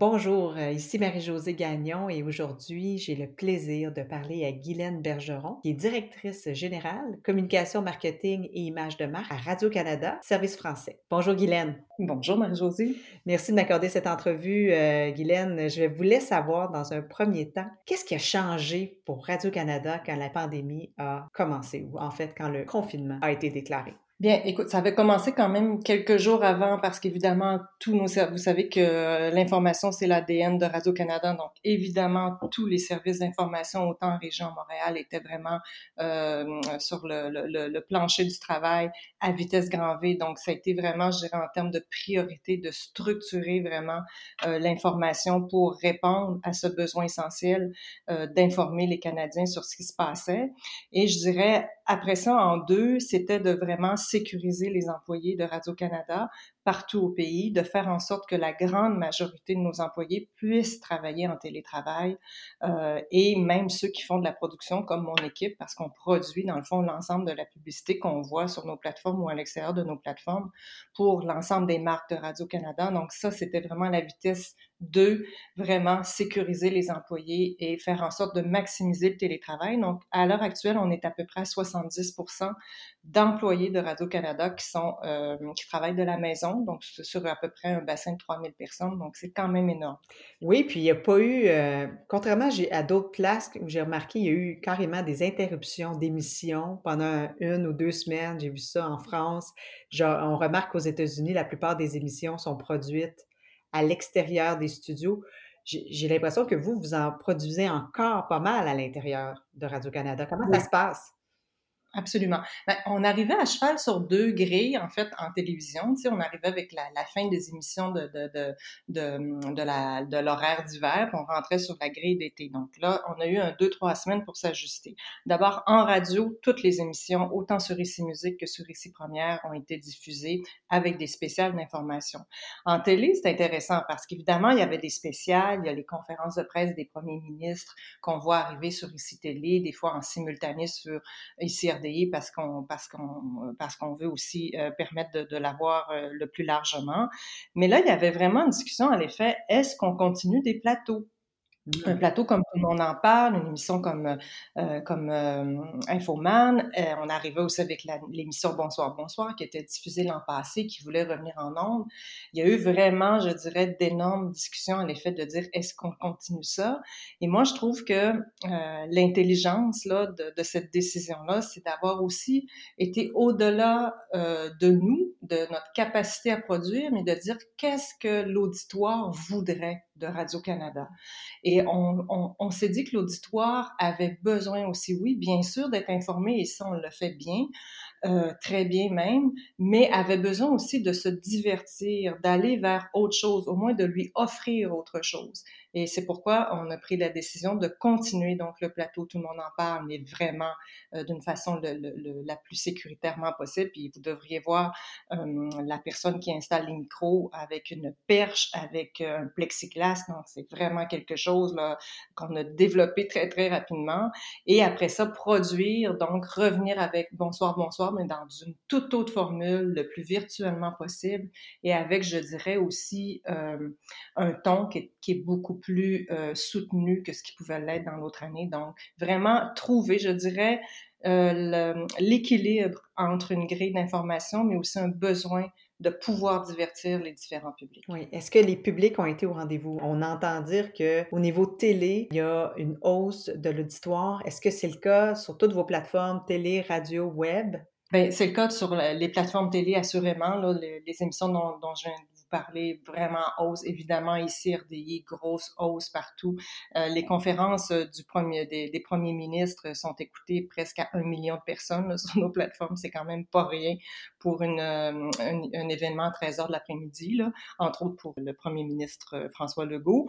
Bonjour, euh, ici Marie-Josée Gagnon et aujourd'hui, j'ai le plaisir de parler à Guylaine Bergeron, qui est directrice générale communication, marketing et image de marque à Radio-Canada, service français. Bonjour Guylaine. Bonjour Marie-Josée. Merci de m'accorder cette entrevue, euh, Guylaine. Je voulais savoir dans un premier temps, qu'est-ce qui a changé pour Radio-Canada quand la pandémie a commencé ou en fait quand le confinement a été déclaré? Bien, écoute, ça avait commencé quand même quelques jours avant parce qu'évidemment, tous nos vous savez que euh, l'information, c'est l'ADN de Radio-Canada. Donc, évidemment, tous les services d'information, autant en région Montréal, étaient vraiment euh, sur le, le, le, plancher du travail à vitesse grand V. Donc, ça a été vraiment, je dirais, en termes de priorité, de structurer vraiment euh, l'information pour répondre à ce besoin essentiel euh, d'informer les Canadiens sur ce qui se passait. Et je dirais, après ça, en deux, c'était de vraiment sécuriser les employés de Radio-Canada partout au pays, de faire en sorte que la grande majorité de nos employés puissent travailler en télétravail euh, et même ceux qui font de la production comme mon équipe, parce qu'on produit dans le fond l'ensemble de la publicité qu'on voit sur nos plateformes ou à l'extérieur de nos plateformes pour l'ensemble des marques de Radio-Canada. Donc ça, c'était vraiment la vitesse de vraiment sécuriser les employés et faire en sorte de maximiser le télétravail. Donc, à l'heure actuelle, on est à peu près à 70% d'employés de Radio-Canada qui sont euh, qui travaillent de la maison donc sur à peu près un bassin de 3000 personnes, donc c'est quand même énorme. Oui, puis il n'y a pas eu, euh, contrairement à d'autres places où j'ai remarqué, il y a eu carrément des interruptions d'émissions pendant une ou deux semaines. J'ai vu ça en France. Genre, on remarque qu'aux États-Unis, la plupart des émissions sont produites à l'extérieur des studios. J'ai l'impression que vous, vous en produisez encore pas mal à l'intérieur de Radio-Canada. Comment ça se passe? Absolument. Ben, on arrivait à cheval sur deux grilles, en fait, en télévision. Tu sais, on arrivait avec la, la fin des émissions de, de, de, de, de la, de l'horaire d'hiver, on rentrait sur la grille d'été. Donc là, on a eu un deux, trois semaines pour s'ajuster. D'abord, en radio, toutes les émissions, autant sur Ici Musique que sur Ici Première, ont été diffusées avec des spéciales d'information. En télé, c'est intéressant parce qu'évidemment, il y avait des spéciales, il y a les conférences de presse des premiers ministres qu'on voit arriver sur Ici Télé, des fois en simultané sur Ici parce qu'on parce qu'on parce qu'on veut aussi euh, permettre de, de l'avoir euh, le plus largement. Mais là, il y avait vraiment une discussion à l'effet est-ce qu'on continue des plateaux? Un plateau comme tout le en parle, une émission comme euh, comme euh, Infoman. Euh, on arrivait aussi avec l'émission Bonsoir Bonsoir qui était diffusée l'an passé, qui voulait revenir en ondes. Il y a eu vraiment, je dirais, d'énormes discussions à l'effet de dire est-ce qu'on continue ça? Et moi, je trouve que euh, l'intelligence là de, de, cette décision là, c'est d'avoir aussi été au-delà euh, de nous, de notre capacité à produire, mais de dire qu'est-ce que l'auditoire voudrait? De Radio-Canada. Et on, s'est dit que l'auditoire avait besoin aussi, oui, bien sûr, d'être informé, et ça, on le fait bien, euh, très bien même, mais avait besoin aussi de se divertir, d'aller vers autre chose, au moins de lui offrir autre chose. Et c'est pourquoi on a pris la décision de continuer donc le plateau, tout le monde en parle, mais vraiment euh, d'une façon le, le, la plus sécuritairement possible. Puis vous devriez voir euh, la personne qui installe les micros avec une perche, avec euh, un plexiglas. Donc c'est vraiment quelque chose qu'on a développé très très rapidement. Et après ça, produire donc revenir avec bonsoir bonsoir, mais dans une toute autre formule, le plus virtuellement possible, et avec je dirais aussi euh, un ton qui qui est beaucoup plus euh, soutenu que ce qui pouvait l'être dans l'autre année. Donc, vraiment trouver, je dirais, euh, l'équilibre entre une grille d'information, mais aussi un besoin de pouvoir divertir les différents publics. Oui. Est-ce que les publics ont été au rendez-vous? On entend dire que au niveau télé, il y a une hausse de l'auditoire. Est-ce que c'est le cas sur toutes vos plateformes télé, radio, web? Ben, c'est le cas sur les plateformes télé, assurément. Là, les, les émissions dont, dont je viens parler vraiment hausse. Évidemment, ici, RDI, grosse hausse partout. Euh, les conférences du premier, des, des, premiers ministres sont écoutées presque à un million de personnes sur nos plateformes. C'est quand même pas rien pour une, un, un, événement à 13 heures de l'après-midi, entre autres pour le premier ministre François Legault.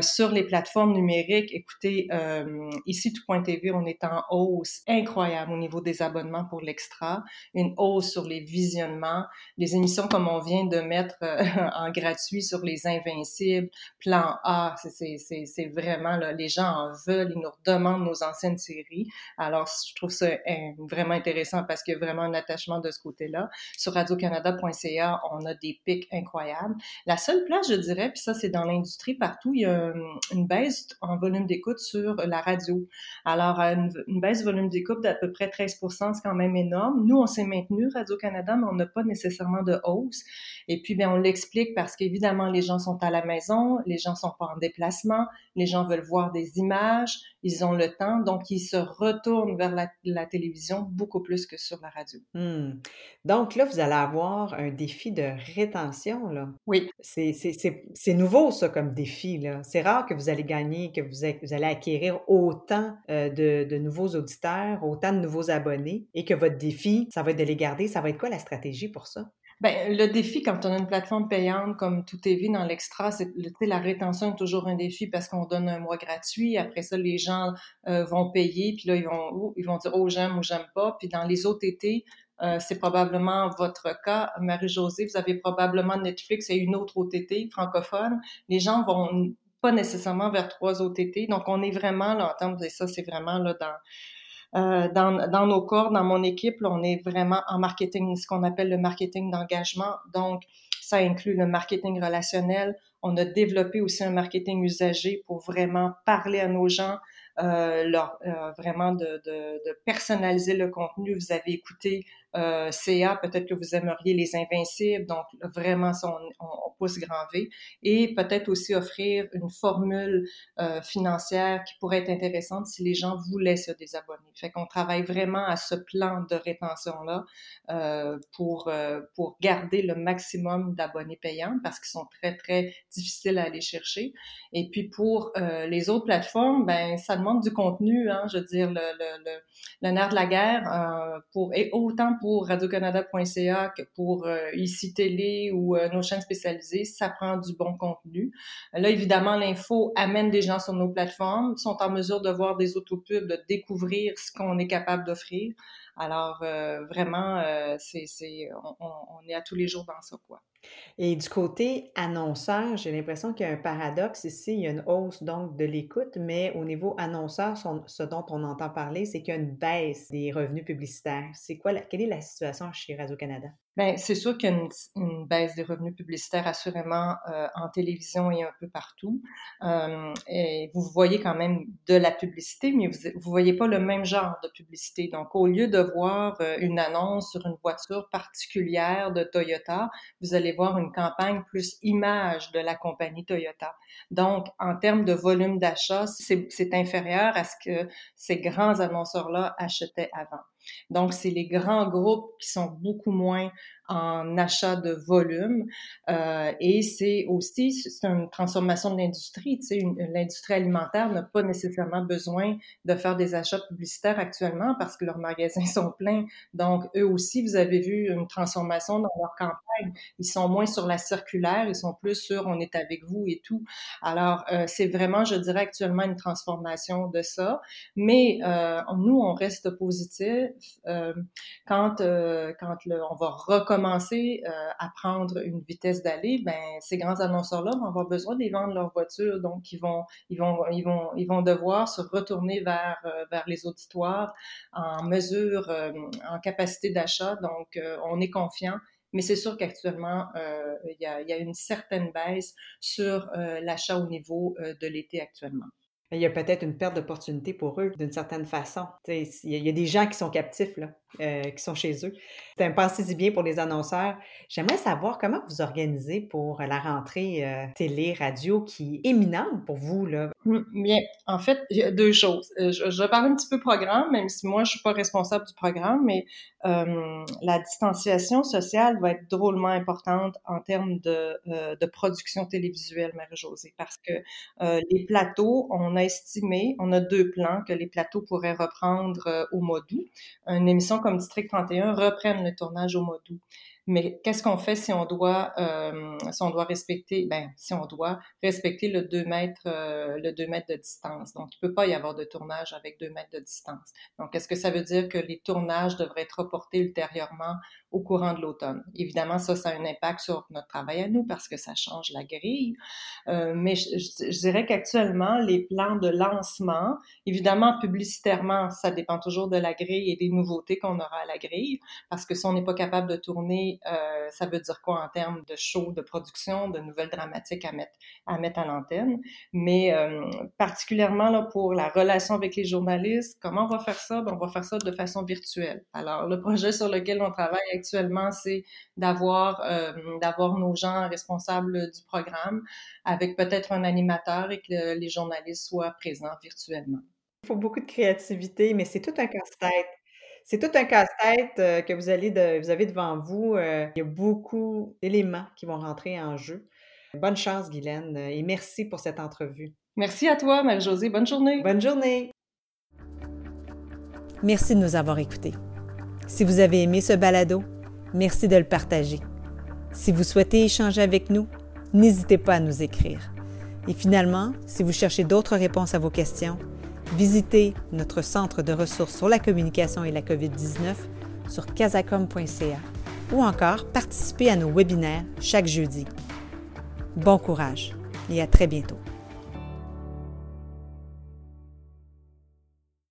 sur les plateformes numériques, écoutez, ici, tout.tv, on est en hausse incroyable au niveau des abonnements pour l'extra, une hausse sur les visionnements, les émissions comme on vient de mettre euh, en gratuit sur les Invincibles, Plan A, c'est vraiment, les gens en veulent, ils nous demandent nos anciennes séries. Alors, je trouve ça hein, vraiment intéressant parce qu'il y a vraiment un attachement de ce côté-là. Sur radiocanada.ca, on a des pics incroyables. La seule place, je dirais, puis ça, c'est dans l'industrie partout, il y a une baisse en volume d'écoute sur la radio. Alors, une, une baisse volume d'écoute d'à peu près 13 c'est quand même énorme. Nous, on s'est maintenu, Radio-Canada, mais on n'a pas nécessairement de hausse. Et puis, bien, on l'explique parce qu'évidemment, les gens sont à la maison, les gens sont pas en déplacement, les gens veulent voir des images, ils ont le temps, donc ils se retournent vers la, télévision beaucoup plus que sur la radio. Hmm. Donc là, vous allez avoir un défi de rétention, là. Oui. C'est nouveau, ça, comme défi, là. C'est rare que vous allez gagner, que vous, allez acquérir autant euh, de, de nouveaux auditeurs, autant de nouveaux abonnés, et que votre défi, ça va être de les garder. Ça va être quoi la stratégie pour ça? Ben, le défi quand on a une plateforme payante comme Tout vu dans l'extra, c'est la rétention est toujours un défi parce qu'on donne un mois gratuit. Après ça, les gens euh, vont payer, puis là ils vont oh, ils vont dire oh j'aime ou j'aime pas. Puis dans les autres euh, c'est probablement votre cas, Marie-Josée. Vous avez probablement Netflix et une autre OTT francophone. Les gens vont pas nécessairement vers trois OTT. Donc on est vraiment là en termes de ça, c'est vraiment là dans euh, dans, dans, nos corps, dans mon équipe, on est vraiment en marketing, ce qu'on appelle le marketing d'engagement. Donc, ça inclut le marketing relationnel. On a développé aussi un marketing usager pour vraiment parler à nos gens, euh, leur, euh, vraiment de, de, de, personnaliser le contenu. Vous avez écouté euh, CA, peut-être que vous aimeriez les Invincibles, donc vraiment on, on, pousse grand V, et peut-être aussi offrir une formule euh, financière qui pourrait être intéressante si les gens voulaient se désabonner. Fait qu'on travaille vraiment à ce plan de rétention-là euh, pour, euh, pour garder le maximum d'abonnés payants parce qu'ils sont très, très difficiles à aller chercher. Et puis pour euh, les autres plateformes, ben ça demande du contenu, hein, je veux dire, le, le, le, le nerf de la guerre, pour, et autant pour radiocanada.ca pour euh, ICI Télé ou euh, nos chaînes spécialisées, ça prend du bon contenu. Là, évidemment, l'info amène des gens sur nos plateformes, sont en mesure de voir des autopubs, de découvrir ce qu'on est capable d'offrir. Alors, euh, vraiment, euh, c'est, on, on, est à tous les jours dans ça, quoi. Et du côté annonceur, j'ai l'impression qu'il y a un paradoxe ici. Il y a une hausse donc de l'écoute, mais au niveau annonceur, ce dont on entend parler, c'est qu'il y a une baisse des revenus publicitaires. C'est quoi quelle est la situation chez Radio-Canada? Bien, c'est sûr qu'il y a une, baisse des revenus publicitaires assurément euh, en télévision et un peu partout. Euh, et vous voyez quand même de la publicité, mais vous ne voyez pas le même genre de publicité. Donc, au lieu de voir euh, une annonce sur une voiture particulière de Toyota, vous allez voir une campagne plus image de la compagnie Toyota. Donc, en termes de volume d'achat, c'est inférieur à ce que ces grands annonceurs-là achetaient avant. Donc, c'est les grands groupes qui sont beaucoup moins en achat de volume. Euh, et c'est aussi c'est une transformation de l'industrie. Tu sais, l'industrie alimentaire n'a pas nécessairement besoin de faire des achats publicitaires actuellement parce que leurs magasins sont pleins. Donc, eux aussi, vous avez vu une transformation dans leur campagne. Ils sont moins sur la circulaire, ils sont plus sur on est avec vous et tout. Alors, euh, c'est vraiment, je dirais, actuellement une transformation de ça. Mais euh, nous, on reste positif euh, quand euh, quand on va recommencer commencer euh, à prendre une vitesse d'aller, ben ces grands annonceurs-là vont avoir besoin de vendre leur voiture, donc ils vont ils vont ils vont ils vont devoir se retourner vers euh, vers les auditoires en mesure euh, en capacité d'achat. Donc on est confiant. Mais c'est sûr qu'actuellement, il y, a, y, une certaine baisse sur l'achat au niveau de l'été actuellement. Il y a peut-être une perte d'opportunité pour eux d'une certaine façon. Il y, a des gens qui sont captifs. Là. Euh, qui sont chez eux. C'est un pensez-y bien pour les annonceurs. J'aimerais savoir comment vous organisez pour la rentrée euh, télé, radio qui est éminente pour vous. Là? Hum, bien, en fait, il y a deux choses. Euh, je, je vais parler un petit peu programme, même si moi, je suis pas responsable du programme, mais la distanciation sociale va être drôlement importante en termes de, de production télévisuelle, Marie-Josée, parce que les plateaux, on a estimé, on a deux plans que les plateaux pourraient reprendre au mois d'août. Une émission comme District 31 reprenne le tournage au mois d'août. Mais qu'est-ce qu'on fait si on doit, euh, si on doit respecter, ben, si on doit respecter le 2 mètres, euh, le 2 mètres de distance? Donc, il peut pas y avoir de tournage avec 2 mètres de distance. Donc, est-ce que ça veut dire que les tournages devraient être reportés ultérieurement au courant de l'automne? Évidemment, ça, ça a un impact sur notre travail à nous parce que ça change la grille. Euh, mais je, je, dirais qu'actuellement, les plans de lancement, évidemment, publicitairement, ça dépend toujours de la grille et des nouveautés qu'on aura à la grille. Parce que si on n'est pas capable de tourner, euh, ça veut dire quoi en termes de show, de production, de nouvelles dramatiques à mettre à, l'antenne. Mais euh, particulièrement là, pour la relation avec les journalistes, comment on va faire ça? Ben, on va faire ça de façon virtuelle. Alors, le projet sur lequel on travaille actuellement, c'est d'avoir euh, d'avoir nos gens responsables du programme avec peut-être un animateur et que les journalistes soient présents virtuellement. Il faut beaucoup de créativité, mais c'est tout un casse-tête. C'est tout un casse-tête euh, que vous, allez de, vous avez devant vous. Euh, il y a beaucoup d'éléments qui vont rentrer en jeu. Bonne chance, Guylaine, et merci pour cette entrevue. Merci à toi, Marie-Josée. Bonne journée. Bonne journée. Merci de nous avoir écoutés. Si vous avez aimé ce balado, merci de le partager. Si vous souhaitez échanger avec nous, n'hésitez pas à nous écrire. Et finalement, si vous cherchez d'autres réponses à vos questions, visitez notre centre de ressources sur la communication et la COVID-19 sur casacom.ca ou encore participez à nos webinaires chaque jeudi. Bon courage et à très bientôt.